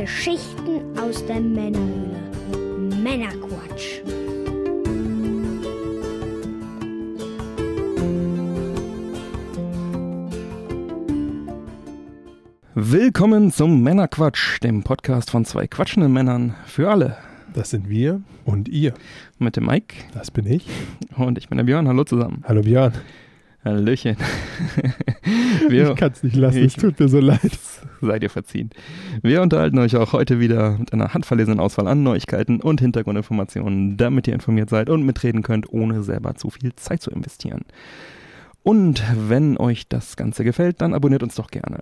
Geschichten aus der Männerhöhle. Männerquatsch. Willkommen zum Männerquatsch, dem Podcast von zwei quatschenden Männern für alle. Das sind wir und ihr. Mit dem Mike Das bin ich. und ich bin der Björn. Hallo zusammen. Hallo Björn. Hallöchen. Wir, Ich kann es nicht lassen, Ich- es tut mir so leid. seid ihr verziehen. Wir unterhalten euch auch heute wieder mit einer handverlesenen Auswahl an Neuigkeiten und Hintergrundinformationen, damit ihr informiert seid und mitreden könnt, ohne selber zu viel Zeit zu investieren. Und wenn euch das Ganze gefällt, dann abonniert uns doch gerne.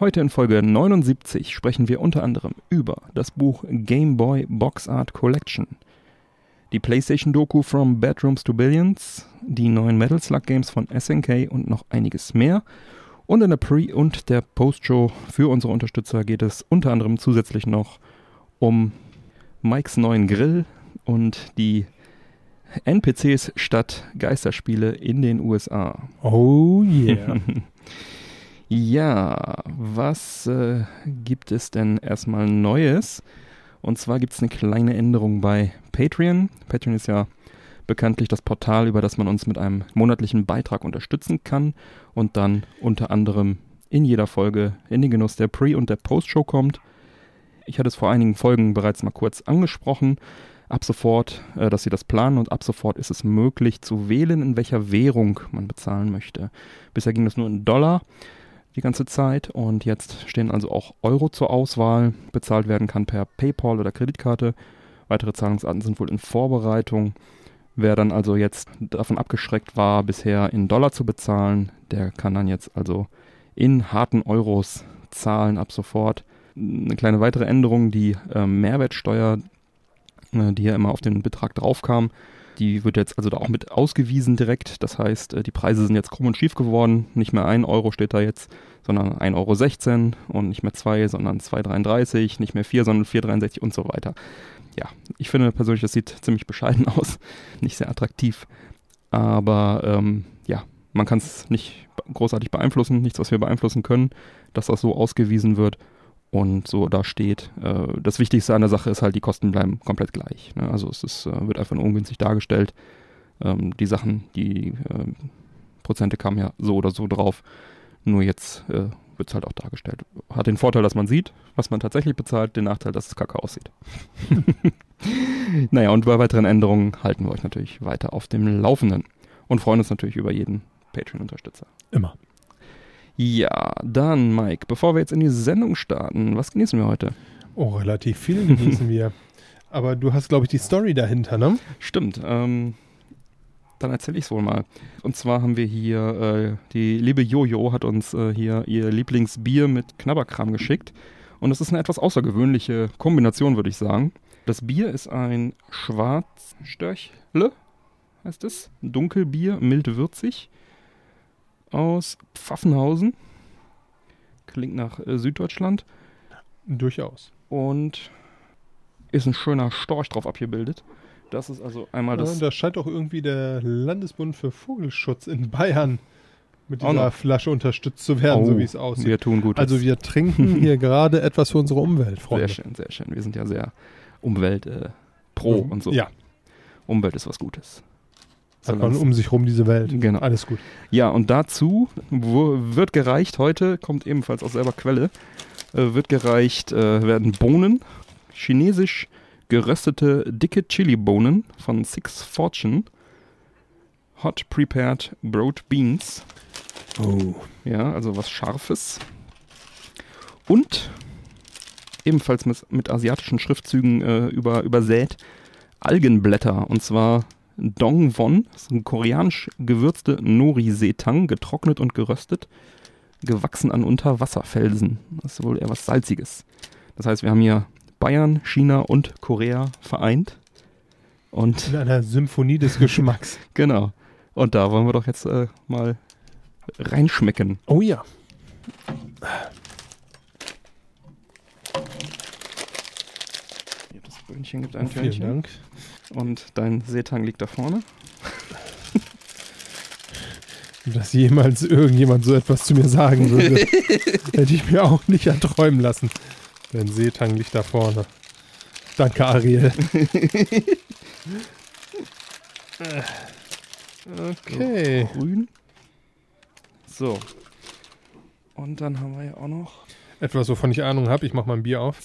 Heute in Folge 79 sprechen wir unter anderem über das Buch Game Boy Box Art Collection, die PlayStation Doku From Bedrooms to Billions, die neuen Metal Slug Games von SNK und noch einiges mehr. Und in der Pre- und der Post-Show für unsere Unterstützer geht es unter anderem zusätzlich noch um Mikes neuen Grill und die NPCs statt Geisterspiele in den USA. Oh yeah. Ja, was äh, gibt es denn erstmal Neues? Und zwar gibt es eine kleine Änderung bei Patreon. Patreon ist ja bekanntlich das Portal, über das man uns mit einem monatlichen Beitrag unterstützen kann und dann unter anderem in jeder Folge in den Genuss der Pre- und der Post-Show kommt. Ich hatte es vor einigen Folgen bereits mal kurz angesprochen. Ab sofort, äh, dass sie das planen und ab sofort ist es möglich zu wählen, in welcher Währung man bezahlen möchte. Bisher ging das nur in Dollar die ganze Zeit und jetzt stehen also auch Euro zur Auswahl. Bezahlt werden kann per PayPal oder Kreditkarte. Weitere Zahlungsarten sind wohl in Vorbereitung. Wer dann also jetzt davon abgeschreckt war, bisher in Dollar zu bezahlen, der kann dann jetzt also in harten Euros zahlen ab sofort. Eine kleine weitere Änderung, die äh, Mehrwertsteuer, äh, die ja immer auf den Betrag draufkam, die wird jetzt also da auch mit ausgewiesen direkt. Das heißt, äh, die Preise sind jetzt krumm und schief geworden. Nicht mehr 1 Euro steht da jetzt, sondern 1,16 Euro und nicht mehr 2, sondern 2,33, nicht mehr 4, sondern 4,63 und so weiter. Ja, ich finde persönlich, das sieht ziemlich bescheiden aus. Nicht sehr attraktiv. Aber ähm, ja, man kann es nicht großartig beeinflussen, nichts, was wir beeinflussen können, dass das so ausgewiesen wird und so da steht. Äh, das Wichtigste an der Sache ist halt, die Kosten bleiben komplett gleich. Ne? Also es ist, äh, wird einfach nur ungünstig dargestellt. Ähm, die Sachen, die äh, Prozente kamen ja so oder so drauf. Nur jetzt äh, wird es halt auch dargestellt. Hat den Vorteil, dass man sieht, was man tatsächlich bezahlt, den Nachteil, dass es kacke aussieht. naja, und bei weiteren Änderungen halten wir euch natürlich weiter auf dem Laufenden und freuen uns natürlich über jeden Patreon-Unterstützer. Immer. Ja, dann Mike, bevor wir jetzt in die Sendung starten, was genießen wir heute? Oh, relativ viel genießen wir. Aber du hast, glaube ich, die Story dahinter, ne? Stimmt, ähm, dann erzähle ich es wohl mal. Und zwar haben wir hier, äh, die liebe Jojo hat uns äh, hier ihr Lieblingsbier mit Knabberkram geschickt. Und das ist eine etwas außergewöhnliche Kombination, würde ich sagen. Das Bier ist ein Schwarzstörchle, heißt es. Dunkelbier, mild würzig. Aus Pfaffenhausen. Klingt nach äh, Süddeutschland. Durchaus. Und ist ein schöner Storch drauf abgebildet. Das ist also einmal Ja, das. da scheint auch irgendwie der Landesbund für Vogelschutz in Bayern mit dieser noch. Flasche unterstützt zu werden, so wie es aussieht. Wir tun gut. Also wir trinken hier gerade etwas für unsere Umwelt, Freunde. Sehr schön, sehr schön. Wir sind ja sehr Umwelt äh, pro und so. Ja, Umwelt ist was Gutes. Hat man um sich rum diese Welt. Genau. Alles gut. Ja, und dazu wo, wird gereicht heute, kommt ebenfalls aus selber Quelle, äh, wird gereicht, äh, werden Bohnen, chinesisch geröstete dicke Chili-Bohnen von Six Fortune, Hot Prepared Broad Beans, Oh. Ja, also was Scharfes. Und ebenfalls mit, mit asiatischen Schriftzügen äh, über, übersät Algenblätter. Und zwar Dongwon, das ist ein koreanisch gewürzte Nori-Seetang, getrocknet und geröstet, gewachsen an Unterwasserfelsen. Das ist wohl eher was Salziges. Das heißt, wir haben hier Bayern, China und Korea vereint. Und In einer Symphonie des Geschmacks. genau. Und da wollen wir doch jetzt äh, mal reinschmecken. Oh ja. Das Böhnchen gibt ein Vielen. Dank. Und dein Seetang liegt da vorne. Dass jemals irgendjemand so etwas zu mir sagen würde, hätte ich mir auch nicht erträumen lassen. Dein Seetang liegt da vorne. Danke, Ariel. okay. Grün. So. Und dann haben wir ja auch noch. Etwas, wovon ich Ahnung habe. Ich mache mal ein Bier auf.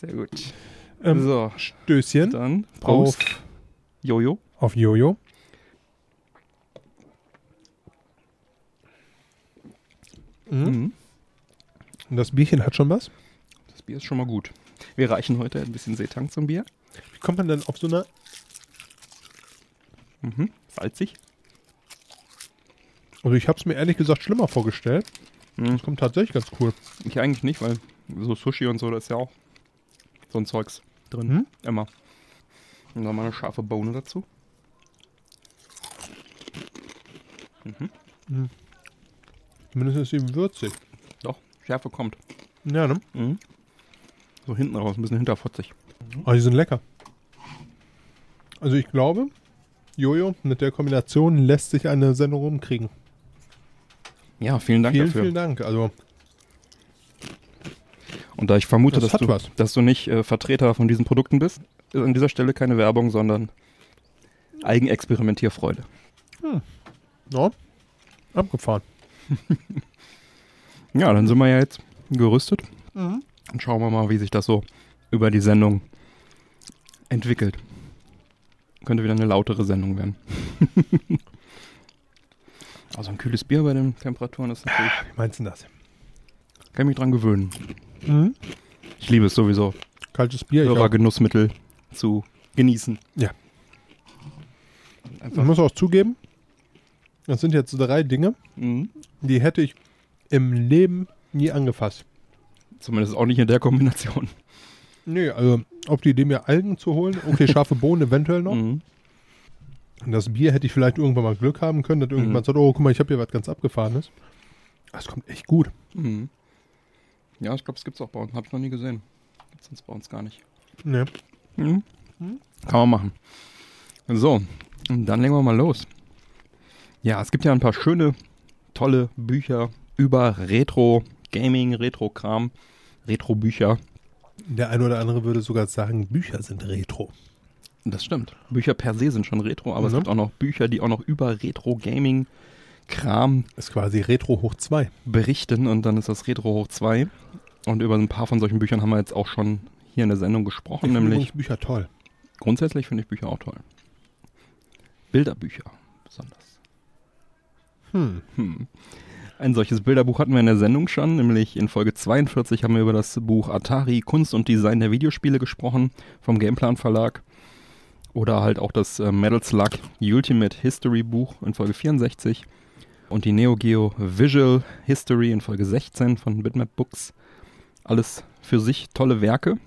Sehr gut. Ähm, so, Stößchen dann auf, Prost. Jojo. auf Jojo. Mhm. Mhm. Und das Bierchen hat schon was. Das Bier ist schon mal gut. Wir reichen heute ein bisschen Seetank zum Bier. Wie kommt man denn auf so eine... Mhm. Salzig. Also ich habe es mir ehrlich gesagt schlimmer vorgestellt. Mhm. Das kommt tatsächlich ganz cool. Ich eigentlich nicht, weil so Sushi und so, da ist ja auch so ein Zeugs drin. Mhm. Immer. Und dann mal eine scharfe Bohne dazu. Zumindest ist sie würzig. Doch, Schärfe kommt. Ja, ne? Mhm. So hinten raus, ein bisschen hinterfotzig. Aber die sind lecker. Also ich glaube, Jojo, mit der Kombination lässt sich eine Sendung rumkriegen. Ja, vielen Dank vielen, dafür. vielen Dank. Also Und da ich vermute, Das dass, du, was. dass du nicht äh, Vertreter von diesen Produkten bist, ist an dieser Stelle keine Werbung, sondern Eigenexperimentierfreude. ja, abgefahren. Ja, dann sind wir ja jetzt gerüstet. Mhm. Und schauen wir mal, wie sich das so über die Sendung entwickelt. Könnte wieder eine lautere Sendung werden. also ein kühles Bier bei den Temperaturen ist natürlich, Wie meinst du das? kann ich mich dran gewöhnen. Mhm. Ich liebe es sowieso, Kaltes Bier. Ich, auch. Hörergenussmittel zu genießen. Ja. ich Einfach. muss auch zugeben, das sind jetzt drei Dinge, Mhm. die hätte ich im Leben nie angefasst. Zumindest auch nicht in der Kombination. Nee, also auf die Idee, mir Algen zu holen, okay, scharfe Bohnen eventuell noch. Mhm. Und das Bier hätte ich vielleicht irgendwann mal Glück haben können, dass irgendjemand Mhm. sagt, oh, guck mal, ich habe hier was ganz Abgefahrenes. Das kommt echt gut. Mhm. Ja, ich glaube, es gibt es auch bei uns. Habe ich noch nie gesehen. Gibt es bei uns gar nicht. Nee. Mhm. Kann man machen. So, dann legen wir mal los. Ja, es gibt ja ein paar schöne, tolle Bücher über Retro, Gaming, Retro-Kram, Retro-Bücher. Der eine oder andere würde sogar sagen, Bücher sind Retro. Das stimmt. Bücher per se sind schon Retro, aber es Mhm. gibt auch noch Bücher, die auch noch über Retro-Gaming-Kram Ist quasi Retro hoch 2. berichten und dann ist das Retro hoch 2. Und über ein paar von solchen Büchern haben wir jetzt auch schon hier in der Sendung gesprochen, Ich finde nämlich Bücher toll. grundsätzlich finde ich Bücher auch toll. Bilderbücher besonders. Hm. Hm. Ein solches Bilderbuch hatten wir in der Sendung schon, nämlich in Folge 42 haben wir über das Buch Atari Kunst und Design der Videospiele gesprochen vom Gameplan Verlag. Oder halt auch das äh, Metal Slug Ultimate History Buch in Folge 64 und die Neo Geo Visual History in Folge 16 von Bitmap Books. Alles für sich tolle Werke.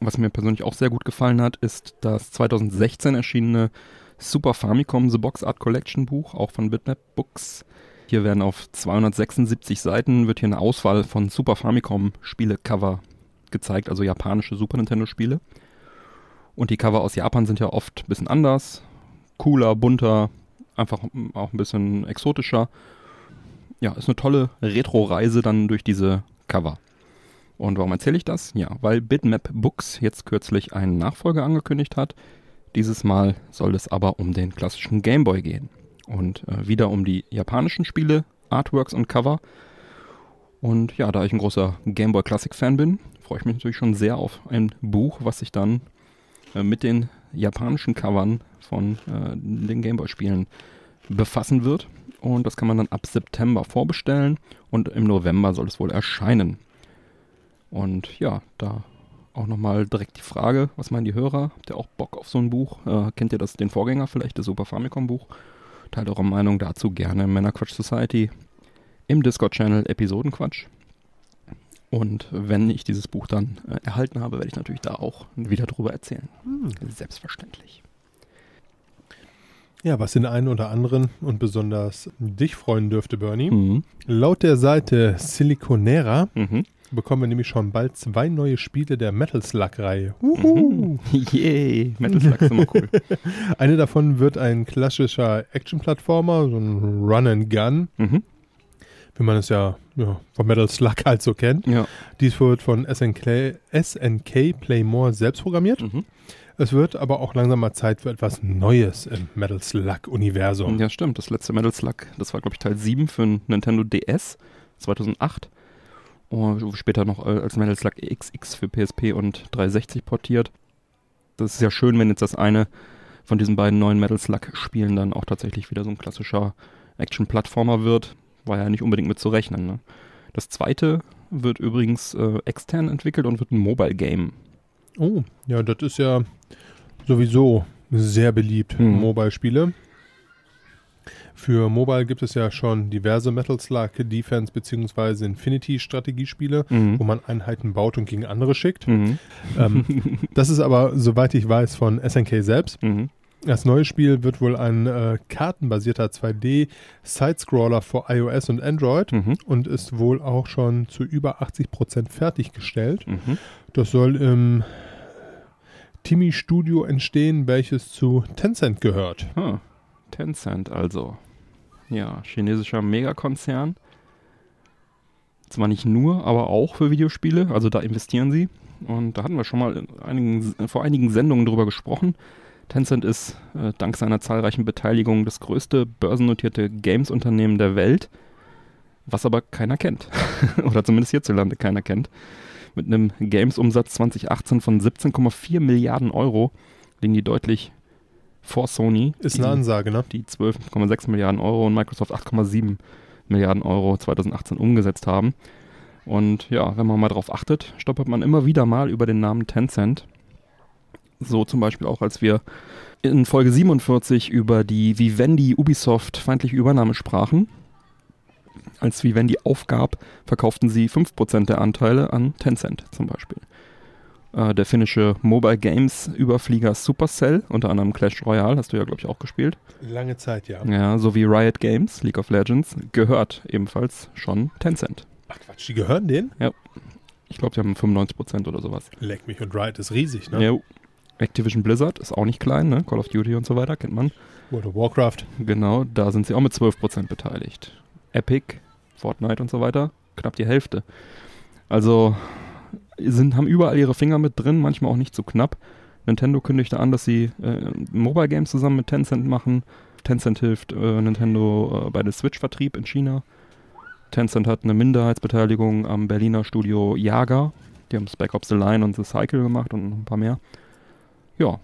Was mir persönlich auch sehr gut gefallen hat, ist das 2016 erschienene Super Famicom The Box Art Collection Buch, auch von Bitmap Books. Hier werden auf 276 Seiten wird hier eine Auswahl von Super Famicom Spiele-Cover gezeigt, also japanische Super Nintendo Spiele. Und die Cover aus Japan sind ja oft ein bisschen anders, cooler, bunter, einfach mm, auch ein bisschen exotischer. Ja, ist eine tolle Retro-Reise dann durch diese Cover. Und warum erzähle ich das? Ja, weil Bitmap Books jetzt kürzlich einen Nachfolger angekündigt hat. Dieses Mal soll es aber um den klassischen Game Boy gehen. Und äh, wieder um die japanischen Spiele, Artworks und Cover. Und ja, da ich ein großer Game Boy Classic Fan bin, freue ich mich natürlich schon sehr auf ein Buch, was sich dann äh, mit den japanischen Covern von äh, den Game Boy Spielen befassen wird. Und das kann man dann ab September vorbestellen und im November soll es wohl erscheinen. Und ja, da auch nochmal direkt die Frage, was meinen die Hörer? Habt ihr auch Bock auf so ein Buch? Äh, kennt ihr das, den Vorgänger vielleicht, das Super Famicom Buch? Teilt eure Meinung dazu gerne im Männerquatsch Society im Discord-Channel Episodenquatsch. Und wenn ich dieses Buch dann äh, erhalten habe, werde ich natürlich da auch wieder drüber erzählen. Selbstverständlich. Ja, was den einen oder anderen und besonders dich freuen dürfte, Bernie. Mhm. Laut der Seite Siliconera Mhm. bekommen wir nämlich schon bald zwei neue Spiele der Metal Slug-Reihe. Uhu. Yay, Metal Slug ist immer cool. Eine davon wird ein klassischer Action-Plattformer, so ein Run and Gun mhm. wie man es ja, ja von Metal Slug halt so kennt. Ja. Dies wird von SNK, SNK Playmore selbst programmiert. Es wird aber auch langsam mal Zeit für etwas Neues im Metal Slug-Universum. Ja, stimmt. Das letzte Metal Slug, das war, glaube ich, Teil 7 für Nintendo DS 2008. Und später noch äh, als Metal Slug XX für PSP und 360 portiert. Das ist ja schön, wenn jetzt das eine von diesen beiden neuen Metal Slug-Spielen dann auch tatsächlich wieder so ein klassischer Action-Plattformer wird. War ja nicht unbedingt mit zu rechnen. Ne? Das zweite wird übrigens äh, extern entwickelt und wird ein Mobile-Game. Oh, ja, das ist ja sowieso sehr beliebt, Mhm. Mobile-Spiele. Für Mobile gibt es ja schon diverse Metal Slug Defense bzw. Infinity Strategiespiele, Mhm. wo man Einheiten baut und gegen andere schickt. Mhm. ähm, das ist aber, soweit ich weiß, von SNK selbst. Mhm. Das neue Spiel wird wohl ein äh, kartenbasierter 2D-Sidescroller für iOS und Android Mhm. und ist wohl auch schon zu über 80% fertiggestellt. Mhm. Das soll im Timmy Studio entstehen, welches zu Tencent gehört. Ah, Tencent also. Ja, chinesischer Megakonzern. Zwar nicht nur, aber auch für Videospiele. Also da investieren sie. Und da hatten wir schon mal in einigen, vor einigen Sendungen drüber gesprochen. Tencent ist äh, dank seiner zahlreichen Beteiligung das größte börsennotierte Games-Unternehmen der Welt, was aber keiner kennt. Oder zumindest hierzulande keiner kennt. Mit einem Games-Umsatz 2018 von 17,4 Milliarden Euro liegen die deutlich vor Sony. Ist die, eine Ansage, ne? die 12,6 Milliarden Euro und Microsoft 8,7 Milliarden Euro 2018 umgesetzt haben. Und ja, wenn man mal drauf achtet, stolpert man immer wieder mal über den Namen Tencent. So zum Beispiel auch, als wir in Folge 47 über die Vivendi Ubisoft feindliche Übernahme sprachen. Als Vivendi aufgab, verkauften sie 5% der Anteile an Tencent zum Beispiel. Äh, der finnische Mobile Games Überflieger Supercell, unter anderem Clash Royale, hast du ja, glaube ich, auch gespielt. Lange Zeit, ja. Ja, sowie Riot Games, League of Legends, gehört ebenfalls schon Tencent. Ach Quatsch, die gehören denen? Ich glaube, die haben 95% oder sowas. Leck mich und Riot ist riesig, ne? Jo. Activision Blizzard ist auch nicht klein, ne? Call of Duty und so weiter, kennt man. World of Warcraft. Genau, da sind sie auch mit 12% beteiligt. Epic, Fortnite und so weiter, knapp die Hälfte. Also sind, haben überall ihre Finger mit drin, manchmal auch nicht so knapp. Nintendo kündigte an, dass sie äh, Mobile Games zusammen mit Tencent machen. Tencent hilft äh, Nintendo äh, bei der Switch-Vertrieb in China. Tencent hat eine Minderheitsbeteiligung am Berliner Studio Jager. Die haben Spec Ops The Line und The Cycle gemacht und ein paar mehr. Ja,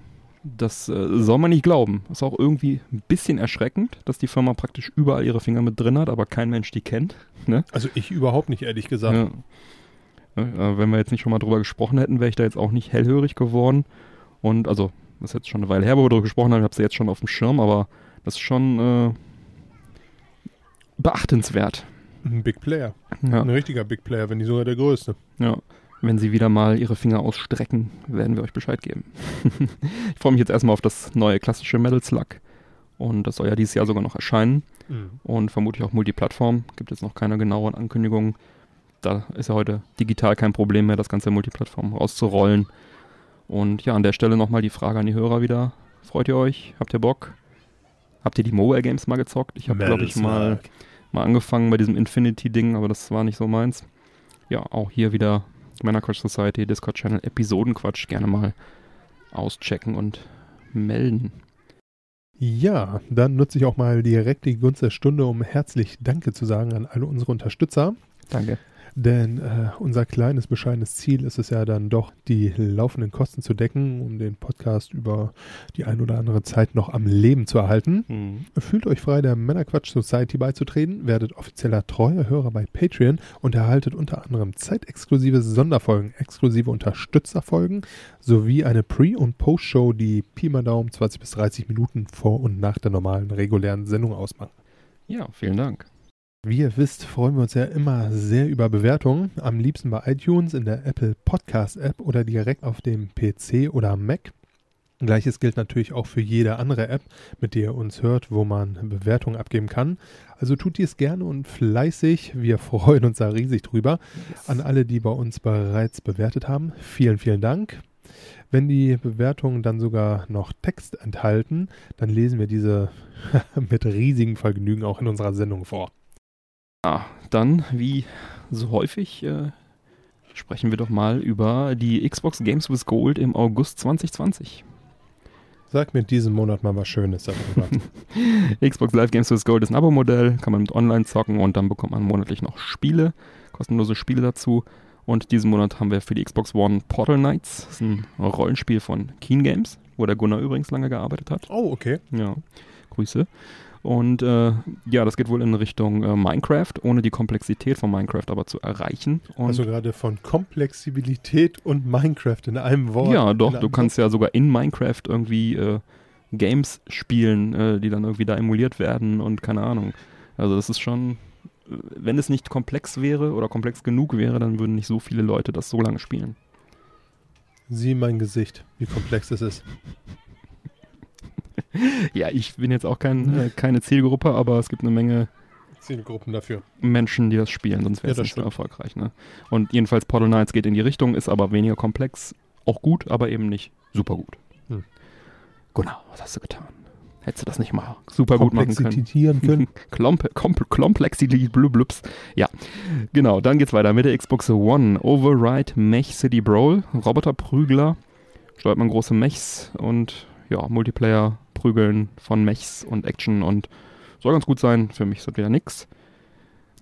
das äh, soll man nicht glauben. Ist auch irgendwie ein bisschen erschreckend, dass die Firma praktisch überall ihre Finger mit drin hat, aber kein Mensch die kennt. Ne? Also ich überhaupt nicht, ehrlich gesagt. Ja. Äh, wenn wir jetzt nicht schon mal drüber gesprochen hätten, wäre ich da jetzt auch nicht hellhörig geworden. Und also, das ist jetzt schon eine Weile her, wo wir drüber gesprochen haben, ich habe sie jetzt schon auf dem Schirm, aber das ist schon äh, beachtenswert. Ein Big Player. Ja, Ein richtiger Big Player, wenn nicht sogar der größte. ja. Wenn sie wieder mal ihre Finger ausstrecken, werden wir euch Bescheid geben. ich freue mich jetzt erstmal auf das neue klassische Metal Slug. Und das soll ja dieses Jahr sogar noch erscheinen. Mhm. und vermutlich auch Multiplattform. Gibt jetzt noch keine genaueren Ankündigungen. Da ist ja heute digital kein Problem mehr, das ganze Multiplattform auszurollen. Und ja, an der Stelle nochmal die Frage an die Hörer wieder. Freut ihr euch? Habt ihr Bock? Habt ihr die Mobile Games mal gezockt? Ich habe, glaube ich, mal, mal angefangen bei diesem Infinity-Ding, aber das war nicht so meins. Ja, auch hier wieder Männerquatsch Society, Discord-Channel, Episodenquatsch gerne mal auschecken und melden. Ja, dann nutze ich auch mal direkt die Gunst der Stunde, um herzlich Danke zu sagen an alle unsere Unterstützer. Danke. Denn äh, unser kleines, bescheidenes Ziel ist es ja dann doch, die laufenden Kosten zu decken, um den Podcast über die ein oder andere Zeit noch am Leben zu erhalten. Mhm. Fühlt euch frei, der Männerquatsch Society beizutreten, werdet offizieller treuer Hörer bei Patreon und erhaltet unter anderem zeitexklusive Sonderfolgen, exklusive Unterstützerfolgen sowie eine Pre- und Post-Show, die Pi mal Daumen 20 bis 30 Minuten vor und nach der normalen regulären Sendung ausmachen. Ja, vielen Dank. Wie ihr wisst, freuen wir uns ja immer sehr über Bewertungen. Am liebsten bei iTunes, in der Apple Podcast App oder direkt auf dem PC oder Mac. Gleiches gilt natürlich auch für jede andere App, mit der ihr uns hört, wo man Bewertungen abgeben kann. Also tut dies gerne und fleißig. Wir freuen uns da riesig drüber. An alle, die bei uns bereits bewertet haben, vielen, vielen Dank. Wenn die Bewertungen dann sogar noch Text enthalten, dann lesen wir diese mit riesigem Vergnügen auch in unserer Sendung vor. Ah, dann, wie so häufig, äh, sprechen wir doch mal über die Xbox Games with Gold im August 2020. Sag mir diesen Monat mal was Schönes darüber. Xbox Live Games with Gold ist ein Abo-Modell, kann man mit online zocken und dann bekommt man monatlich noch Spiele, kostenlose Spiele dazu. Und diesen Monat haben wir für die Xbox One Portal Knights. Das ist ein Rollenspiel von Keen Games, wo der Gunnar übrigens lange gearbeitet hat. oh, okay. Ja, Grüße. Und äh, ja, das geht wohl in Richtung äh, Minecraft, ohne die Komplexität von Minecraft aber zu erreichen. Und Also gerade von Komplexibilität und Minecraft in einem Wort. ja, doch, du kannst ja sogar in Minecraft irgendwie äh, Games spielen, äh, die dann irgendwie da emuliert werden und keine Ahnung. Also das ist schon, äh, wenn es nicht komplex wäre oder komplex genug wäre, dann würden nicht so viele Leute das so lange spielen. Sieh mein Gesicht, wie komplex es ist. Ja, ich bin jetzt auch kein, äh, keine Zielgruppe, aber es gibt eine Menge Zielgruppen dafür. Menschen, die das spielen, sonst wäre Ja, es das nicht so erfolgreich. Ne? Und jedenfalls Portal Knights geht in die Richtung, ist aber weniger komplex, auch gut, aber eben nicht super gut. Hm. Genau, was hast du getan? Hättest du das nicht mal super gut machen können? Können. Klomp Komp. Ja, genau. Dann geht's weiter mit der Xbox One. Override Mech City Brawl. Roboterprügler. Steuert man große Mechs und ja, Multiplayer prügeln von Mechs und Action und soll ganz gut sein. Für mich ist das wieder nix.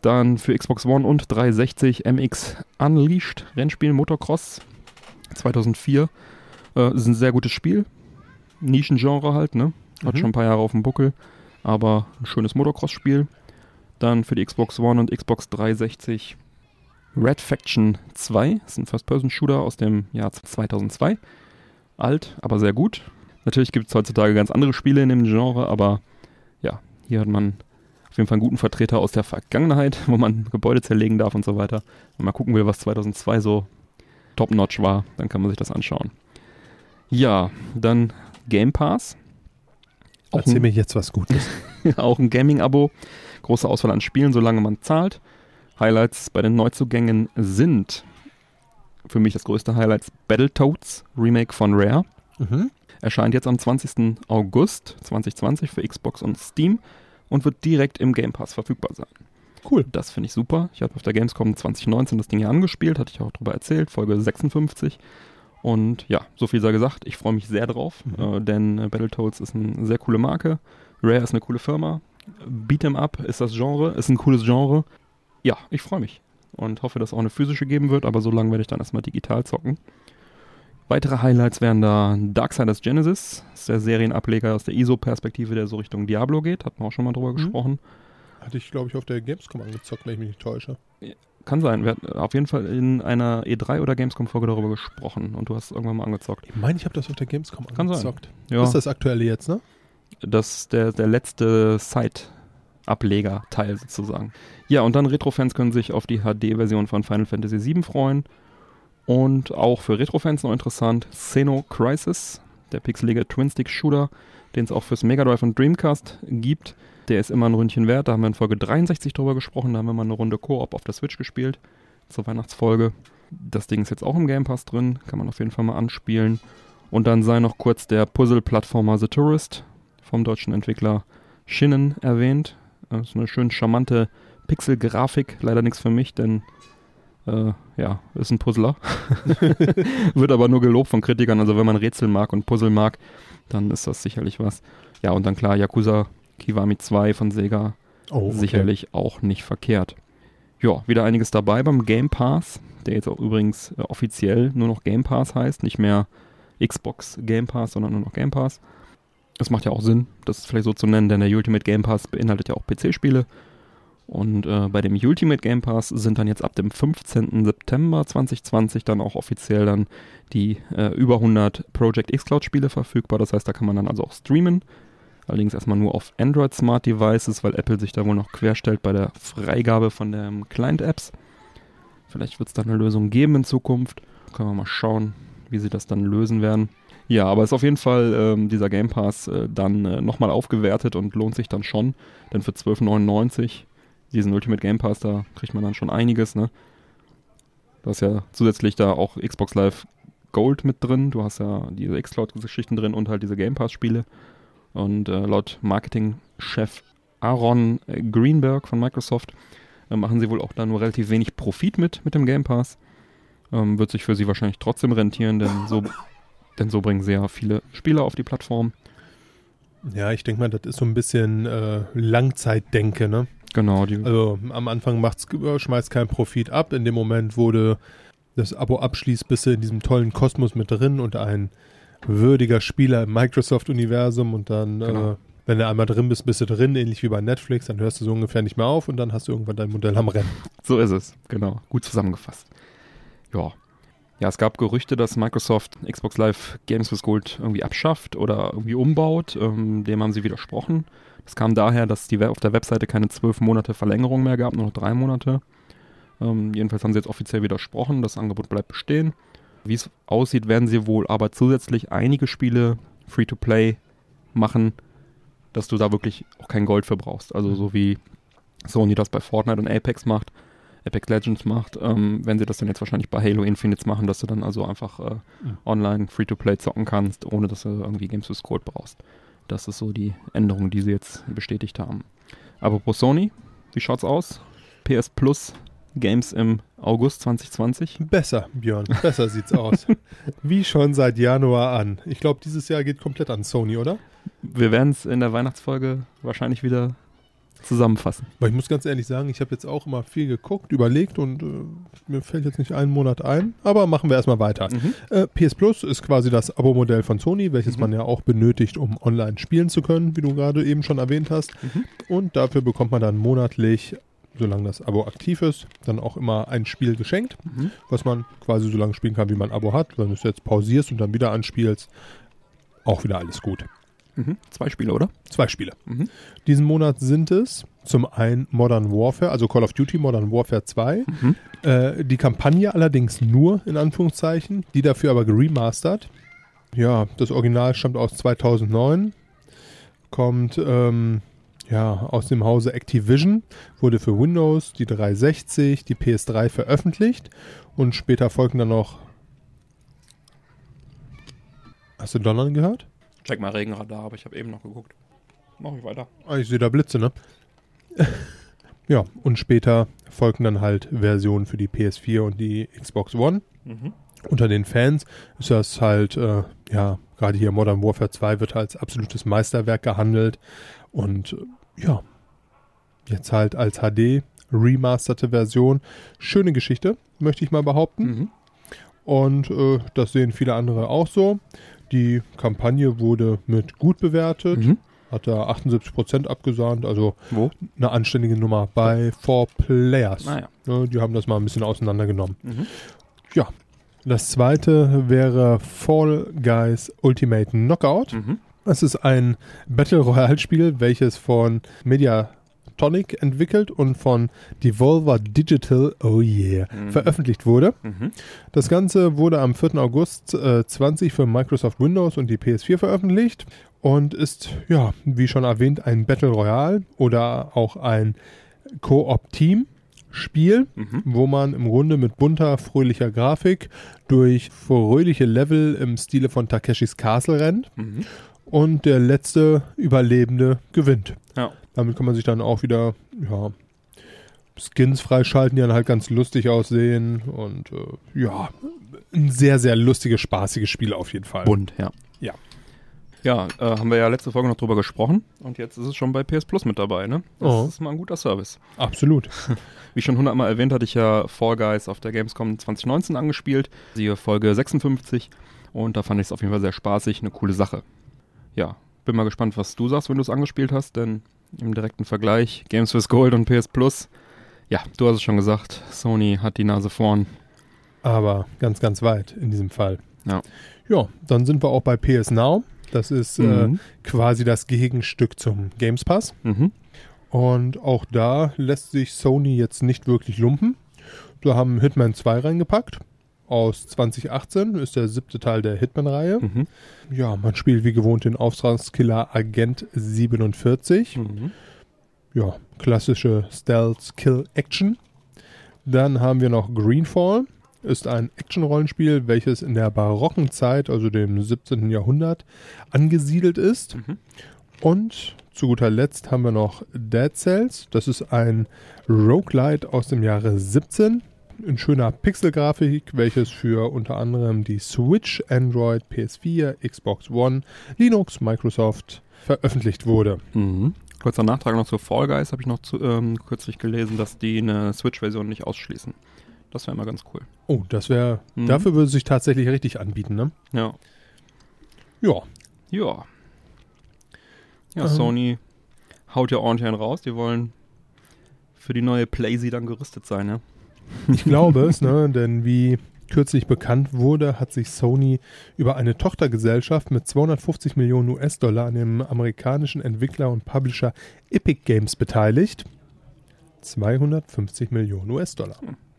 Dann für Xbox One und 360 MX Unleashed Rennspiel Motocross 2004. Äh, ist ein sehr gutes Spiel. Nischengenre halt, ne? Hat Mhm. schon ein paar Jahre auf dem Buckel, aber ein schönes Motocross-Spiel. Dann für die Xbox One und Xbox 360 Red Faction 2. Das ist ein First-Person-Shooter aus dem Jahr 2002. Alt, aber sehr gut. Natürlich gibt es heutzutage ganz andere Spiele in dem Genre, aber ja, hier hat man auf jeden Fall einen guten Vertreter aus der Vergangenheit, wo man Gebäude zerlegen darf und so weiter. Wenn man gucken will, was 2002 so top-notch war, dann kann man sich das anschauen. Ja, dann Game Pass. Auch Erzähl ein- mir jetzt was Gutes. auch ein Gaming-Abo. Große Auswahl an Spielen, solange man zahlt. Highlights bei den Neuzugängen sind für mich das größte Highlight Battletoads, Remake von Rare. Mhm. Erscheint jetzt am 20. August 2020 für Xbox und Steam und wird direkt im Game Pass verfügbar sein. Cool. Das finde ich super. Ich habe auf der Gamescom 2019 das Ding hier angespielt, hatte ich auch drüber erzählt, Folge 56. Und ja, so viel sei gesagt, ich freue mich sehr drauf, Mhm. äh, denn äh, Battletoads ist eine sehr coole Marke. Rare ist eine coole Firma. Beat'em Up ist das Genre, ist ein cooles Genre. Ja, ich freue mich und hoffe, dass es auch eine physische geben wird, aber so lange werde ich dann erstmal digital zocken. Weitere Highlights wären da Darksiders Genesis, das ist der Serienableger aus der ISO-Perspektive, der so Richtung Diablo geht, hatten wir auch schon mal drüber Mhm. gesprochen. Hatte ich, glaube ich, auf der Gamescom angezockt, wenn ich mich nicht täusche. Kann sein. Wir hatten auf jeden Fall in einer E3 oder Gamescom-Folge darüber gesprochen und du hast es irgendwann mal angezockt. Ich meine, ich habe das auf der Gamescom Kann sein. angezockt. Ja, Das ist das aktuelle jetzt, ne? das ist der, der letzte Side-Ableger-Teil sozusagen. Ja, und dann Retro-Fans können sich auf die HD-Version von Final Fantasy VII freuen. Und auch für Retro-Fans noch interessant, Xeno Crisis, der pixelige Twin-Stick-Shooter, den es auch fürs Mega Drive und Dreamcast gibt. Der ist immer ein Ründchen wert. Da haben wir in Folge 63 drüber gesprochen. Da haben wir mal eine Runde Koop auf der Switch gespielt zur Weihnachtsfolge. Das Ding ist jetzt auch im Game Pass drin. Kann man auf jeden Fall mal anspielen. Und dann sei noch kurz der Puzzle-Plattformer The Tourist vom deutschen Entwickler Shinnen erwähnt. Das ist eine schön charmante Pixel-Grafik. Leider nichts für mich, denn äh, ja, ist ein Puzzler. Wird aber nur gelobt von Kritikern. Also wenn man Rätsel mag und Puzzle mag, dann ist das sicherlich was. Ja, und dann klar, Yakuza Kiwami 2 von Sega Oh, okay. sicherlich auch nicht verkehrt. Ja, wieder einiges dabei beim Game Pass, der jetzt auch übrigens äh, offiziell nur noch Game Pass heißt, nicht mehr Xbox Game Pass, sondern nur noch Game Pass. Das macht ja auch Sinn, das vielleicht so zu nennen, denn der Ultimate Game Pass beinhaltet ja auch PC-Spiele. Und äh, bei dem Ultimate Game Pass sind dann jetzt ab dem 15. September 2020 dann auch offiziell dann die äh, über 100 Project X-Cloud-Spiele verfügbar. Das heißt, da kann man dann also auch streamen. Allerdings erstmal nur auf Android Smart Devices, weil Apple sich da wohl noch querstellt bei der Freigabe von den Client-Apps. Vielleicht wird es da eine Lösung geben in Zukunft. Können wir mal schauen, wie sie das dann lösen werden. Ja, aber ist auf jeden Fall ähm, dieser Game Pass äh, dann äh, nochmal aufgewertet und lohnt sich dann schon. Denn für 12,99 diesen Ultimate Game Pass, da kriegt man dann schon einiges, ne? Du hast ja zusätzlich da auch Xbox Live Gold mit drin. Du hast ja diese Xcloud-Geschichten drin und halt diese Game Pass-Spiele. Und äh, laut Marketingchef Aaron äh, Greenberg von Microsoft äh, machen sie wohl auch da nur relativ wenig Profit mit, mit dem Game Pass. Ähm, wird sich für sie wahrscheinlich trotzdem rentieren, denn so, denn so bringen sie ja viele Spieler auf die Plattform. Ja, ich denke mal, das ist so ein bisschen äh, Langzeitdenke, ne? Genau, die, Also am Anfang macht's, äh, schmeißt kein Profit ab. In dem Moment, wo du das Abo abschließt, bist du in diesem tollen Kosmos mit drin und ein würdiger Spieler im Microsoft-Universum und dann, Genau. äh, wenn du einmal drin bist, bist du drin, ähnlich wie bei Netflix, dann hörst du so ungefähr nicht mehr auf und dann hast du irgendwann dein Modell am Rennen. So ist es, genau. Gut zusammengefasst. Ja. Ja, es gab Gerüchte, dass Microsoft Xbox Live Games with Gold irgendwie abschafft oder irgendwie umbaut. Ähm, dem haben sie widersprochen. Das kam daher, dass die auf der Webseite keine zwölf Monate Verlängerung mehr gab, nur noch drei Monate. Ähm, jedenfalls haben sie jetzt offiziell widersprochen. Das Angebot bleibt bestehen. Wie es aussieht, werden sie wohl aber zusätzlich einige Spiele Free-to-Play machen, dass du da wirklich auch kein Gold für brauchst. Also so wie Sony das bei Fortnite und Apex macht, Apex Legends macht, ähm, wenn sie das dann jetzt wahrscheinlich bei Halo Infinite machen, dass du dann also einfach äh, Mhm. online Free-to-Play zocken kannst, ohne dass du irgendwie Games with Gold brauchst. Das ist so die Änderung, die sie jetzt bestätigt haben. Apropos Sony, wie schaut's aus? PS Plus Games im August 2020. Besser, Björn, besser sieht's aus. Wie schon seit Januar an. Ich glaube, dieses Jahr geht komplett an Sony, oder? Wir werden es in der Weihnachtsfolge wahrscheinlich wieder zusammenfassen. Weil ich muss ganz ehrlich sagen, ich habe jetzt auch immer viel geguckt, überlegt und äh, mir fällt jetzt nicht einen Monat ein. Aber machen wir erstmal weiter. Mhm. Äh, PS Plus ist quasi das Abo-Modell von Sony, welches Mhm. man ja auch benötigt, um online spielen zu können, wie du gerade eben schon erwähnt hast. Mhm. Und dafür bekommt man dann monatlich, solange das Abo aktiv ist, dann auch immer ein Spiel geschenkt, Mhm. was man quasi so lange spielen kann, wie man ein Abo hat. Wenn du es jetzt pausierst und dann wieder anspielst, auch wieder alles gut. Mhm. Zwei Spiele, oder? Zwei Spiele. Mhm. Diesen Monat sind es zum einen Modern Warfare, also Call of Duty Modern Warfare 2. Mhm. Äh, die Kampagne allerdings nur, in Anführungszeichen, die dafür aber geremastert. Ja, das Original stammt aus 2009, kommt ähm, ja, aus dem Hause Activision, wurde für Windows, die 360, die PS3 veröffentlicht und später folgten dann noch... Hast du Donnern gehört? Check mal Regenradar, aber ich habe eben noch geguckt. Mach ich weiter. Ah, ich sehe da Blitze, ne? ja, und später folgten dann halt Versionen für die PS4 und die Xbox One. Mhm. Unter den Fans ist das halt, äh, ja, gerade hier Modern Warfare 2 wird als absolutes Meisterwerk gehandelt. Und äh, ja, jetzt halt als HD remasterte Version. Schöne Geschichte, möchte ich mal behaupten. Mhm. Und äh, das sehen viele andere auch so. Die Kampagne wurde mit gut bewertet. Mhm. Hat da 78% abgesahnt, also Wo? eine anständige Nummer bei 4 Players. Naja. Ne, die haben das mal ein bisschen auseinandergenommen. Mhm. Das zweite wäre Fall Guys Ultimate Knockout. Mhm. Es ist ein Battle Royale Spiel, welches von Mediatonic entwickelt und von Devolver Digital, oh yeah, Mhm. veröffentlicht wurde. Mhm. Das Ganze wurde am 4. August äh, 20 für Microsoft Windows und die PS4 veröffentlicht und ist, ja, wie schon erwähnt, ein Battle Royale oder auch ein Koop-Team-Spiel, Mhm. wo man im Grunde mit bunter, fröhlicher Grafik durch fröhliche Level im Stile von Takeshis Castle rennt Mhm. und der letzte Überlebende gewinnt. Ja. Damit kann man sich dann auch wieder, ja, Skins freischalten, die dann halt ganz lustig aussehen und äh, ja, ein sehr, sehr lustiges, spaßiges Spiel auf jeden Fall. Bunt, ja. Ja. Ja, äh, haben wir ja letzte Folge noch drüber gesprochen und jetzt ist es schon bei PS Plus mit dabei, ne? Das Oh. ist mal ein guter Service. Absolut. Wie schon hundertmal erwähnt, hatte ich ja Fall Guys auf der Gamescom 2019 angespielt, siehe Folge 56 und da fand ich es auf jeden Fall sehr spaßig, eine coole Sache. Ja, bin mal gespannt, was du sagst, wenn du es angespielt hast, denn im direkten Vergleich Games with Gold und PS Plus, ja, du hast es schon gesagt, Sony hat die Nase vorn. Aber ganz, ganz weit in diesem Fall. Ja. Ja, dann sind wir auch bei PS Now. Das ist äh, Mhm. quasi das Gegenstück zum Games Pass. Mhm. Und auch da lässt sich Sony jetzt nicht wirklich lumpen. Wir haben Hitman 2 reingepackt. Aus 2018 ist der siebte Teil der Hitman-Reihe. Mhm. Ja, man spielt wie gewohnt den Auftragskiller Agent 47. Mhm. Ja, klassische Stealth-Kill-Action. Dann haben wir noch Greenfall. Ist ein Action-Rollenspiel, welches in der barocken Zeit, also dem 17. Jahrhundert, angesiedelt ist. Mhm. Und zu guter Letzt haben wir noch Dead Cells. Das ist ein Roguelite aus dem Jahre 17 in schöner Pixelgrafik, welches für unter anderem die Switch, Android, PS4, Xbox One, Linux, Microsoft veröffentlicht wurde. Mhm. Kurzer Nachtrag noch zu Fall Guys, habe ich noch zu, ähm, kürzlich gelesen, dass die eine Switch-Version nicht ausschließen. Das wäre immer ganz cool. Oh, das wäre, Mhm. dafür würde sich tatsächlich richtig anbieten, ne? Ja. Ja. Ja. Ja, Ähm. Sony haut ja ordentlich einen raus. Die wollen für die neue Playsee dann gerüstet sein, ja? Ich glaube es, ne? denn wie kürzlich bekannt wurde, hat sich Sony über eine Tochtergesellschaft mit 250 Millionen US-Dollar an dem amerikanischen Entwickler und Publisher Epic Games beteiligt. 250 Millionen US-Dollar.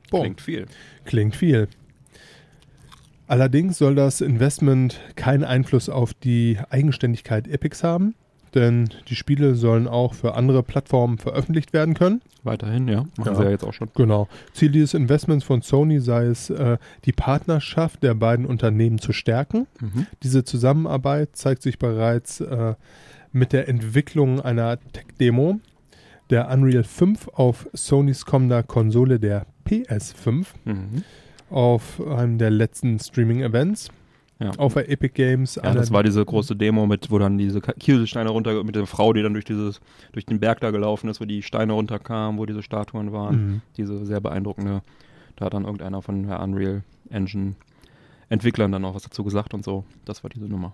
Boom. Klingt viel. Klingt viel. Allerdings soll das Investment keinen Einfluss auf die Eigenständigkeit Epics haben, denn die Spiele sollen auch für andere Plattformen veröffentlicht werden können. Weiterhin, ja. Machen Ja. sie ja jetzt auch schon. Genau. Ziel dieses Investments von Sony sei es, äh, die Partnerschaft der beiden Unternehmen zu stärken. Mhm. Diese Zusammenarbeit zeigt sich bereits äh, mit der Entwicklung einer Tech-Demo der Unreal 5 auf Sonys kommender Konsole der PS5 Mhm. auf einem der letzten Streaming-Events Ja. auf der Epic Games. Ja, das war diese große Demo mit, wo dann diese Kieselsteine runter, mit der Frau, die dann durch dieses, durch den Berg da gelaufen ist, wo die Steine runterkamen, wo diese Statuen waren. Mhm. Diese sehr beeindruckende, da hat dann irgendeiner von der Unreal Engine Entwicklern dann auch was dazu gesagt und so. Das war diese Nummer.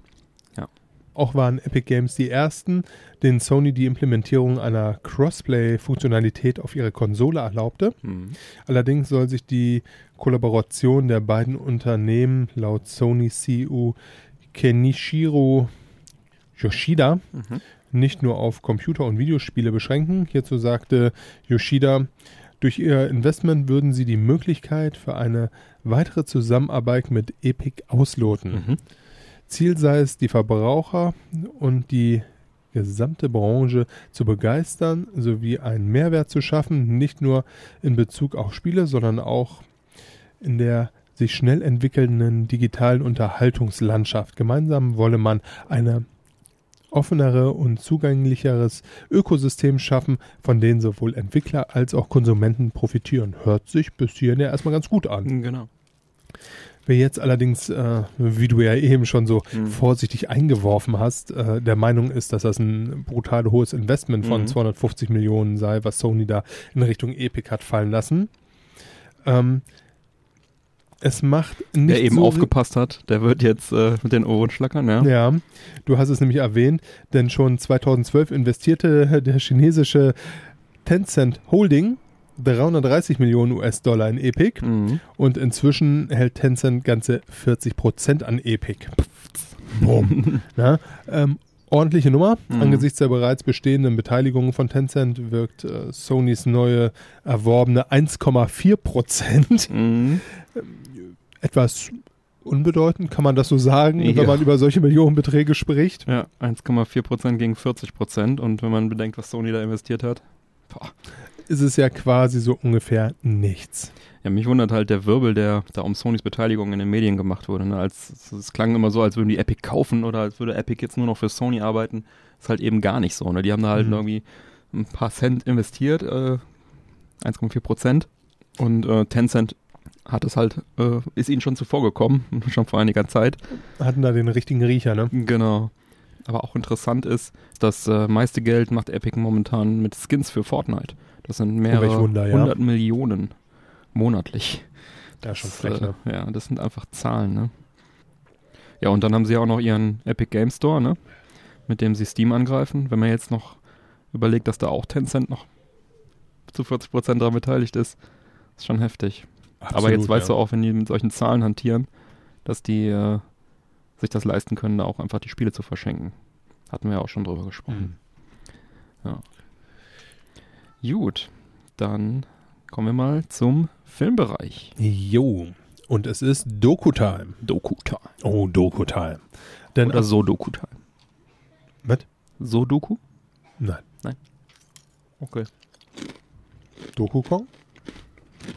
Auch waren Epic Games die ersten, denen Sony die Implementierung einer Crossplay-Funktionalität auf ihre Konsole erlaubte. Mhm. Allerdings soll sich die Kollaboration der beiden Unternehmen laut Sony CEO Kenichiro Yoshida Mhm. nicht nur auf Computer- und Videospiele beschränken. Hierzu sagte Yoshida, durch ihr Investment würden sie die Möglichkeit für eine weitere Zusammenarbeit mit Epic ausloten. Mhm. Ziel sei es, die Verbraucher und die gesamte Branche zu begeistern sowie einen Mehrwert zu schaffen, nicht nur in Bezug auf Spiele, sondern auch in der sich schnell entwickelnden digitalen Unterhaltungslandschaft. Gemeinsam wolle man eine offenere und zugänglicheres Ökosystem schaffen, von denen sowohl Entwickler als auch Konsumenten profitieren. Hört sich bis hierhin ja erstmal ganz gut an. Genau. Wer jetzt allerdings, äh, wie du ja eben schon so Mhm. vorsichtig eingeworfen hast, äh, der Meinung ist, dass das ein brutal hohes Investment von Mhm. 250 Millionen sei, was Sony da in Richtung Epic hat fallen lassen. Ähm, es macht nicht Wer eben so aufgepasst hat, der wird jetzt äh, mit den Ohren schlackern, ja. Ja, du hast es nämlich erwähnt, denn schon 2012 investierte der chinesische Tencent Holding 330 Millionen US-Dollar in Epic Mhm. und inzwischen hält Tencent ganze 40 Prozent an Epic. Boom. Ja, ähm, ordentliche Nummer. Mhm. Angesichts der bereits bestehenden Beteiligungen von Tencent wirkt äh, Sonys neue erworbene 1,4 Prozent Mhm. etwas unbedeutend, kann man das so sagen, Ja. wenn man über solche Millionenbeträge spricht. Ja, 1,4% gegen 40% und wenn man bedenkt, was Sony da investiert hat. Boah. Ist es ja quasi so ungefähr nichts. Ja, mich wundert halt der Wirbel, der da um Sonys Beteiligung in den Medien gemacht wurde. Ne? Als, es, klang immer so, als würden die Epic kaufen oder als würde Epic jetzt nur noch für Sony arbeiten. Ist halt eben gar nicht so. Ne? Die haben da halt Mhm. irgendwie ein paar Cent investiert, äh, 1,4 Prozent. Und äh, Tencent hat es halt, äh, ist ihnen schon zuvor gekommen, schon vor einiger Zeit. Hatten da den richtigen Riecher, ne? Genau. Aber auch interessant ist, das äh, meiste Geld macht Epic momentan mit Skins für Fortnite. Das sind mehrere welch Wunder, ja. hundert Millionen monatlich. Ja, schon Das, frech, ne? äh, Ja, das sind einfach Zahlen, ne? Ja, und dann haben sie ja auch noch ihren Epic Game Store, ne? Mit dem sie Steam angreifen. Wenn man jetzt noch überlegt, dass da auch Tencent noch zu 40% daran beteiligt ist, ist schon heftig. Aber jetzt weißt du auch, wenn die mit solchen Zahlen hantieren, dass die äh, sich das leisten können, da auch einfach die Spiele zu verschenken. Hatten wir ja auch schon drüber gesprochen. Mhm. Gut, dann kommen wir mal zum Filmbereich. Jo. Und es ist Doku-Time. Doku-Time. Oh, Doku-Time. Denn Oder Sodoku-Time. Was? Sodoku? Nein. Okay. Doku-Kong?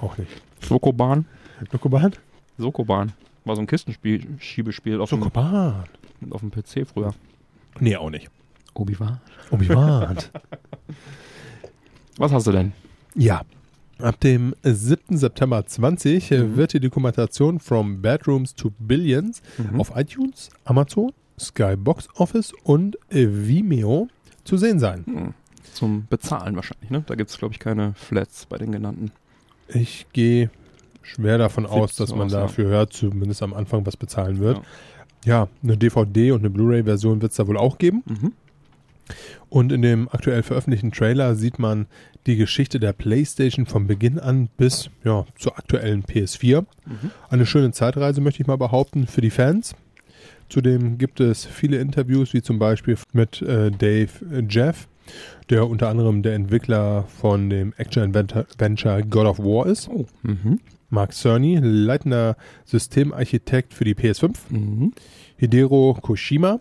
Auch nicht. Sokoban? Dokuban? Sokoban. War so ein Kistenspiel, Schiebespiel auf, dem, Dokuban. auf dem PC früher. Nee, auch nicht. Obi-Wan. Obi-Wan. Was hast du denn? ja. Ab dem 7. September 20 äh, Mhm. wird die Dokumentation From Bedrooms to Billions Mhm. auf iTunes, Amazon, Sky Box Office und äh, Vimeo zu sehen sein. Hm. Zum Bezahlen wahrscheinlich, ne? Da gibt es, glaube ich, keine Flats bei den genannten. Ich gehe schwer davon aus, 17 dass man aus, ja. dafür hört, zumindest am Anfang was bezahlen wird. Ja, eine DVD und eine Blu-ray-Version wird es da wohl auch geben. Mhm. Und in dem aktuell veröffentlichten Trailer sieht man die Geschichte der PlayStation von Beginn an bis ja, zur aktuellen PS4. Mhm. Eine schöne Zeitreise, möchte ich mal behaupten, für die Fans. Zudem gibt es viele Interviews, wie zum Beispiel mit äh, Dave äh, Jeff, der unter anderem der Entwickler von dem Action-Adventure God of War ist. Oh. Mhm. Mark Cerny, leitender Systemarchitekt für die PS5. Mhm. Hidero Koshima.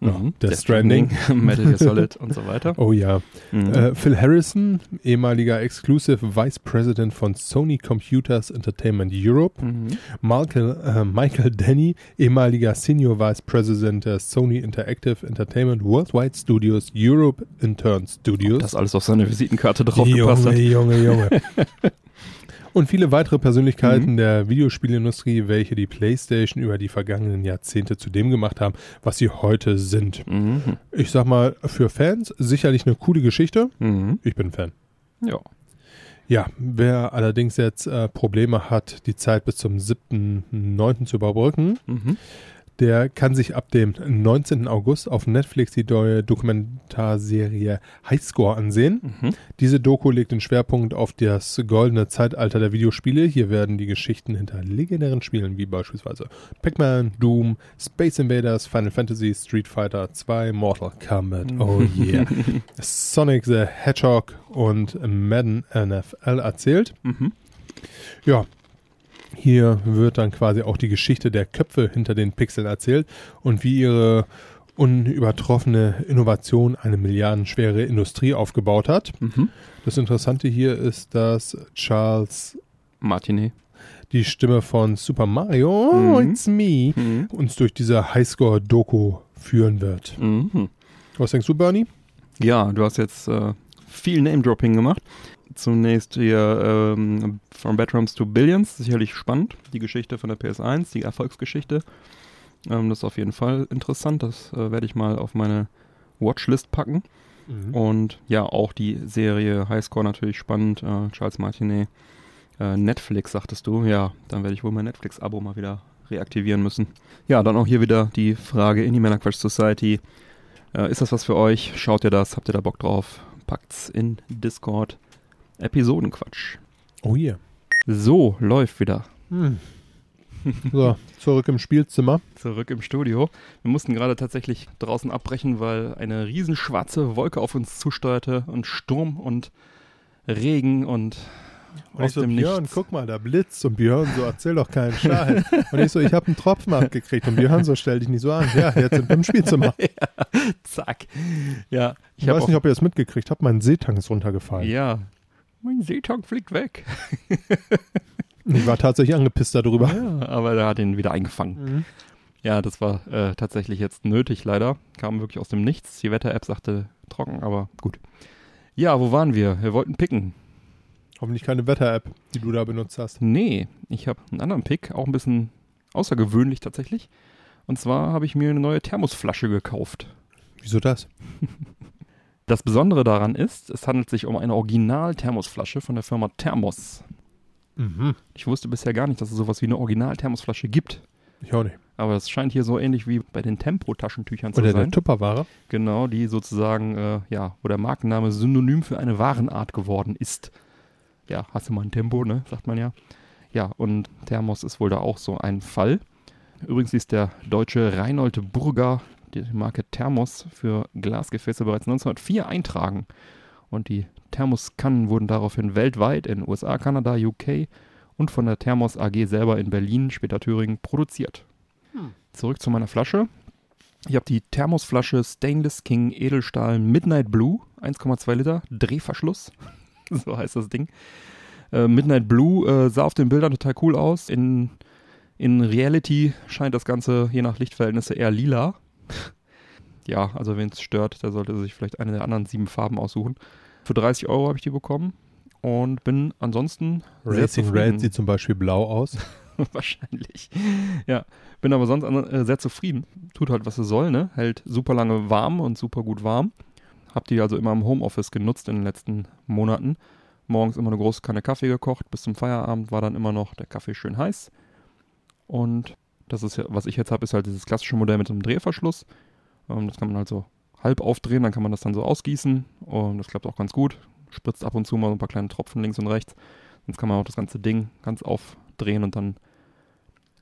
Mhm. Death Stranding. Metal Gear Solid und so weiter. Oh ja. Mhm. Äh, Phil Harrison, ehemaliger Exclusive Vice President von Sony Computers Entertainment Europe. Mhm. Michael, äh, Michael Denny, ehemaliger Senior Vice President der Sony Interactive Entertainment Worldwide Studios Europe Intern Studios. Das alles auf seine Visitenkarte drauf gepasst Junge, hat. Junge, Junge. Und viele weitere Mhm. Persönlichkeiten der Videospielindustrie, welche die PlayStation über die vergangenen Jahrzehnte zu dem gemacht haben, was sie heute sind. Mhm. Ich sag mal, für Fans sicherlich eine coole Geschichte. Mhm. Ich bin Fan. Ja. Ja, wer allerdings jetzt äh, Probleme hat, die Zeit bis zum 7.9. zu überbrücken, Mhm. Der kann sich ab dem 19. August auf Netflix die neue Dokumentarserie Highscore ansehen. Mhm. Diese Doku legt den Schwerpunkt auf das goldene Zeitalter der Videospiele. Hier werden die Geschichten hinter legendären Spielen wie beispielsweise Pac-Man, Doom, Space Invaders, Final Fantasy, Street Fighter 2, Mortal Kombat, oh yeah, Sonic the Hedgehog und Madden NFL erzählt. Mhm. Ja, hier wird dann quasi auch die Geschichte der Köpfe hinter den Pixeln erzählt und wie ihre unübertroffene Innovation eine milliardenschwere Industrie aufgebaut hat. Mhm. Das Interessante hier ist, dass Charles Martinet. die Stimme von Super Mario, Mhm. it's me, Mhm. uns durch diese Highscore-Doku führen wird. Mhm. Was denkst du, Bernie? Ja, du hast jetzt äh, viel Name-Dropping gemacht. Zunächst hier ähm, From Bedrooms to Billions, sicherlich spannend. Die Geschichte von der PS1, die Erfolgsgeschichte. Ähm, das ist auf jeden Fall interessant. Das äh, werde ich mal auf meine Watchlist packen. Und ja, auch die Serie Highscore natürlich spannend. Äh, Charles Martinet. Äh, Netflix, sagtest du. Ja, dann werde ich wohl mein Netflix-Abo mal wieder reaktivieren müssen. Ja, dann auch hier wieder die Frage in die Männerquatsch Society. Äh, ist das was für euch? Schaut ihr das? Habt ihr da Bock drauf? Packt's in Discord. Episodenquatsch. Oh yeah. So, läuft wieder. Hm. So, zurück im Spielzimmer. Zurück im Studio. Wir mussten gerade tatsächlich draußen abbrechen, weil eine riesenschwarze Wolke auf uns zusteuerte und Sturm und Regen und Und ich so, dem Björn, Nichts. guck mal, da blitzt. Und Björn so, erzähl doch keinen Scheiß. und ich so, ich habe einen Tropfen abgekriegt. Und Björn so, stell dich nicht so an. Ja, jetzt sind wir im Spielzimmer. Zack. Ja, Ich, ich weiß nicht, ob ihr das mitgekriegt habt. Mein Seetank ist runtergefallen. Ja. Mein Seetank fliegt weg. Ich war tatsächlich angepisst darüber. Ja, aber er hat ihn wieder eingefangen. Mhm. Ja, das war äh, tatsächlich jetzt nötig, leider. Kam wirklich aus dem Nichts. Die Wetter-App sagte trocken, aber gut. Ja, wo waren wir? Wir wollten picken. Hoffentlich keine Wetter-App, die du da benutzt hast. Nee, ich habe einen anderen Pick, auch ein bisschen außergewöhnlich tatsächlich. Und zwar habe ich mir eine neue Thermosflasche gekauft. Wieso das? Das Besondere daran ist, es handelt sich um eine Original-Thermosflasche von der Firma Thermos. Mhm. Ich wusste bisher gar nicht, dass es sowas wie eine Original-Thermosflasche gibt. Ich auch nicht. Aber es scheint hier so ähnlich wie bei den Tempo-Taschentüchern zu Oder der sein. Tupperware. Genau, die sozusagen, äh, ja, wo der Markenname synonym für eine Warenart geworden ist. Ja, hast du mal ein Tempo, ne? Sagt man ja. Ja, und Thermos ist wohl da auch so ein Fall. Übrigens ist der deutsche Reinhold Burger die Marke Thermos für Glasgefäße bereits 1904 eintragen. Und die Thermoskannen wurden daraufhin weltweit in USA, Kanada, UK und von der Thermos AG selber in Berlin, später Thüringen, produziert. Zurück zu meiner Flasche. Ich habe die Thermosflasche Stainless King Edelstahl Midnight Blue, 1,2 Liter, Drehverschluss. so heißt das Ding. Äh, Midnight Blue äh, sah auf den Bildern total cool aus. In, in Reality scheint das Ganze je nach Lichtverhältnisse eher lila. Ja, also wen es stört, der sollte sich vielleicht eine der anderen sieben Farben aussuchen. Für 30 Euro habe ich die bekommen und bin ansonsten sehr Racing. Red sieht zum Beispiel blau aus. Wahrscheinlich. Ja, bin aber sonst äh, sehr zufrieden. Tut halt, was es soll, ne? Hält super lange warm und super gut warm. Hab die also immer im Homeoffice genutzt in den letzten Monaten. Morgens immer eine große Kanne Kaffee gekocht. Bis zum Feierabend war dann immer noch der Kaffee schön heiß. Und das ist ja, was ich jetzt habe, ist halt dieses klassische Modell mit einem Drehverschluss. Ähm, das kann man halt so halb aufdrehen, dann kann man das dann so ausgießen. Und das klappt auch ganz gut. Spritzt ab und zu mal so ein paar kleine Tropfen links und rechts. Sonst kann man auch das ganze Ding ganz aufdrehen und dann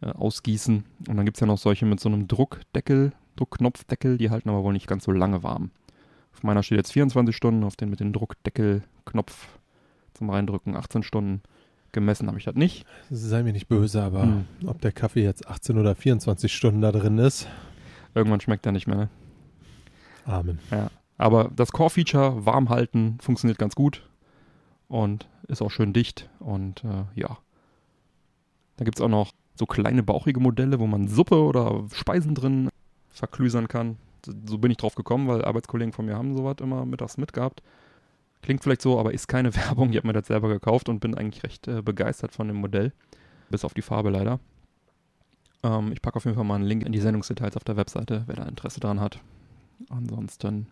äh, ausgießen. Und dann gibt es ja noch solche mit so einem Druckdeckel, Druckknopfdeckel, die halten aber wohl nicht ganz so lange warm. Auf meiner steht jetzt 24 Stunden, auf den mit dem Druckdeckelknopf zum Reindrücken 18 Stunden. Gemessen habe ich das nicht. Sei mir nicht böse, aber Hm. ob der Kaffee jetzt 18 oder 24 Stunden da drin ist, Irgendwann schmeckt er nicht mehr. Ne? Amen. Aber das Core-Feature, warm halten, funktioniert ganz gut und ist auch schön dicht. Und äh, ja, da gibt es auch noch so kleine bauchige Modelle, wo man Suppe oder Speisen drin verklüsern kann. So, so bin ich drauf gekommen, weil Arbeitskollegen von mir haben sowas immer mittags mitgehabt. Klingt vielleicht so, aber ist keine Werbung. Ich habe mir das selber gekauft und bin eigentlich recht äh, begeistert von dem Modell. Bis auf die Farbe leider. Ähm, ich packe auf jeden Fall mal einen Link in die Sendungsdetails auf der Webseite, wer da Interesse dran hat. Ansonsten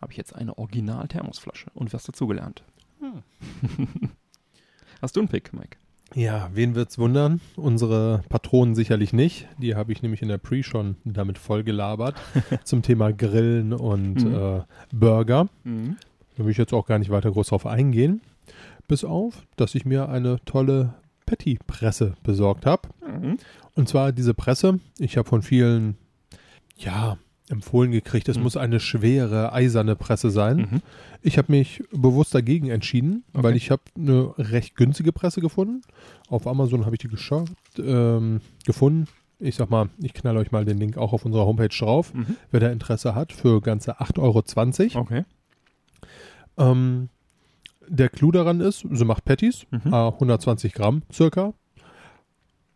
habe ich jetzt eine Original-Thermosflasche und was dazugelernt. Hast du einen Pick, Mike? Ja, wen wird's wundern? Unsere Patronen sicherlich nicht. Die habe ich nämlich in der Pre schon damit voll gelabert zum Thema Grillen und Mhm. äh, Burger. Mhm. Da will ich jetzt auch gar nicht weiter groß drauf eingehen. Bis auf, dass ich mir eine tolle Patty-Presse besorgt habe. Mhm. Und zwar diese Presse, ich habe von vielen, ja, empfohlen gekriegt, es Mhm. muss eine schwere, eiserne Presse sein. Mhm. Ich habe mich bewusst dagegen entschieden, Okay. weil ich habe eine recht günstige Presse gefunden. Auf Amazon habe ich die geschaut, ähm, gefunden. Ich sag mal, ich knall euch mal den Link auch auf unserer Homepage drauf, Mhm. wer da Interesse hat, für ganze 8,20 Euro. Okay. Ähm, der Clou daran ist, sie macht Patties, Mhm. äh, 120 Gramm circa,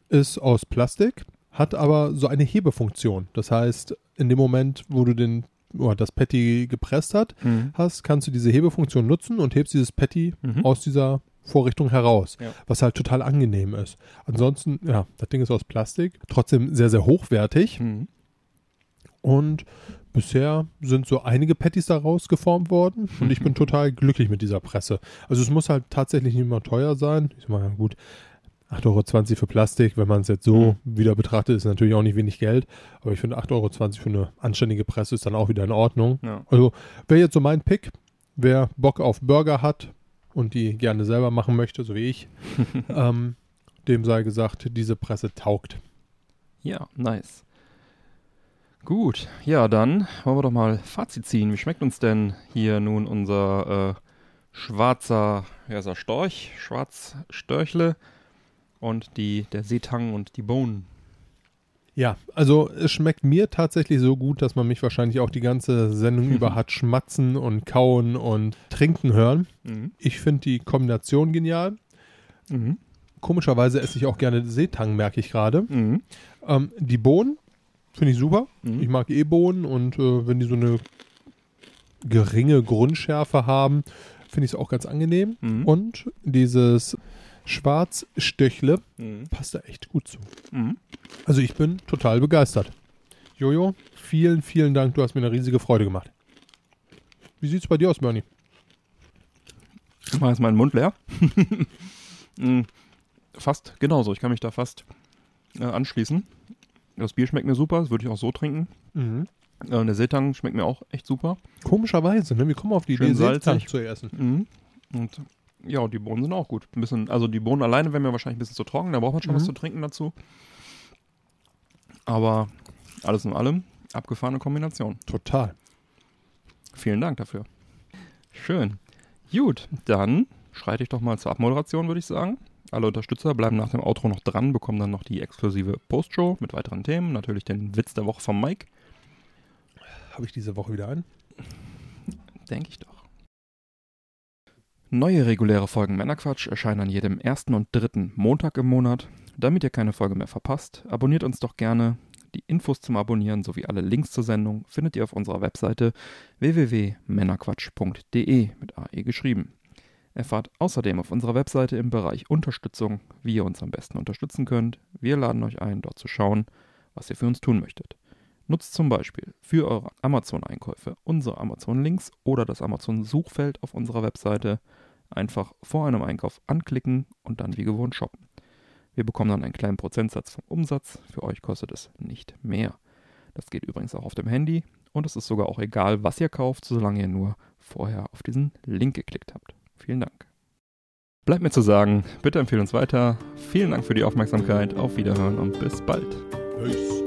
ist aus Plastik, hat aber so eine Hebefunktion. Das heißt, in dem Moment, wo du den, oder das Patty gepresst hat, Mhm. hast, kannst du diese Hebefunktion nutzen und hebst dieses Patty Mhm. aus dieser Vorrichtung heraus, Ja. was halt total angenehm ist. Ansonsten, ja, das Ding ist aus Plastik, trotzdem sehr, sehr hochwertig Mhm. und bisher sind so einige Patties daraus geformt worden und ich bin total glücklich mit dieser Presse. Also es muss halt tatsächlich nicht mehr teuer sein. Ich ja gut, 8,20 Euro für Plastik, wenn man es jetzt so wieder betrachtet, ist natürlich auch nicht wenig Geld. Aber ich finde 8,20 Euro für eine anständige Presse ist dann auch wieder in Ordnung. Ja. Also wäre jetzt so mein Pick, wer Bock auf Burger hat und die gerne selber machen möchte, so wie ich, ähm, dem sei gesagt, diese Presse taugt. ja, nice. Gut, ja, dann wollen wir doch mal Fazit ziehen. Wie schmeckt uns denn hier nun unser äh, schwarzer, ja, ist er Storch, Schwarzstörchle und die, der Seetang und die Bohnen? Ja, also es schmeckt mir tatsächlich so gut, dass man mich wahrscheinlich auch die ganze Sendung über hat schmatzen und kauen und trinken hören. Mhm. Ich finde die Kombination genial. Mhm. Komischerweise esse ich auch gerne Seetang, merke ich gerade. Mhm. Ähm, die Bohnen finde ich super. Mhm. Ich mag eh Bohnen und äh, wenn die so eine geringe Grundschärfe haben, finde ich es auch ganz angenehm. Mhm. Und dieses Schwarzstöchle Mhm. passt da echt gut zu. Mhm. Also ich bin total begeistert. Jojo, vielen, vielen Dank. Du hast mir eine riesige Freude gemacht. Wie sieht's bei dir aus, Bernie? Ich mache jetzt meinen Mund leer. Mm, fast genauso. Ich kann mich da fast äh, anschließen. Das Bier schmeckt mir super, das würde ich auch so trinken. Äh, der Seetang schmeckt mir auch echt super. Komischerweise, ne? Wir kommen auf die Schön Idee, Seetang zu essen. Mhm. Und ja, die Bohnen sind auch gut. Ein bisschen, also die Bohnen alleine wären mir wahrscheinlich ein bisschen zu trocken, da braucht man schon Mhm. was zu trinken dazu. Aber alles in allem, abgefahrene Kombination. Total. Vielen Dank dafür. Schön. Gut, dann schreite ich doch mal zur Abmoderation, würde ich sagen. Alle Unterstützer bleiben nach dem Outro noch dran, bekommen dann noch die exklusive Postshow mit weiteren Themen. Natürlich den Witz der Woche von Mike. Habe ich diese Woche wieder einen? Denke ich doch. Neue reguläre Folgen Männerquatsch erscheinen an jedem ersten und dritten Montag im Monat. Damit ihr keine Folge mehr verpasst, abonniert uns doch gerne Die Infos zum Abonnieren sowie alle Links zur Sendung findet ihr auf unserer Webseite www.männerquatsch.de mit AE geschrieben. Erfahrt außerdem auf unserer Webseite im Bereich Unterstützung, wie ihr uns am besten unterstützen könnt. Wir laden euch ein, dort zu schauen, was ihr für uns tun möchtet. Nutzt zum Beispiel für eure Amazon-Einkäufe unsere Amazon-Links oder das Amazon-Suchfeld auf unserer Webseite. Einfach vor einem Einkauf anklicken und dann wie gewohnt shoppen. Wir bekommen dann einen kleinen Prozentsatz vom Umsatz. Für euch kostet es nicht mehr. Das geht übrigens auch auf dem Handy und es ist sogar auch egal, was ihr kauft, solange ihr nur vorher auf diesen Link geklickt habt. Vielen Dank. Bleibt mir zu sagen, bitte empfehlen uns weiter. Vielen Dank für die Aufmerksamkeit, auf Wiederhören und bis bald. Peace.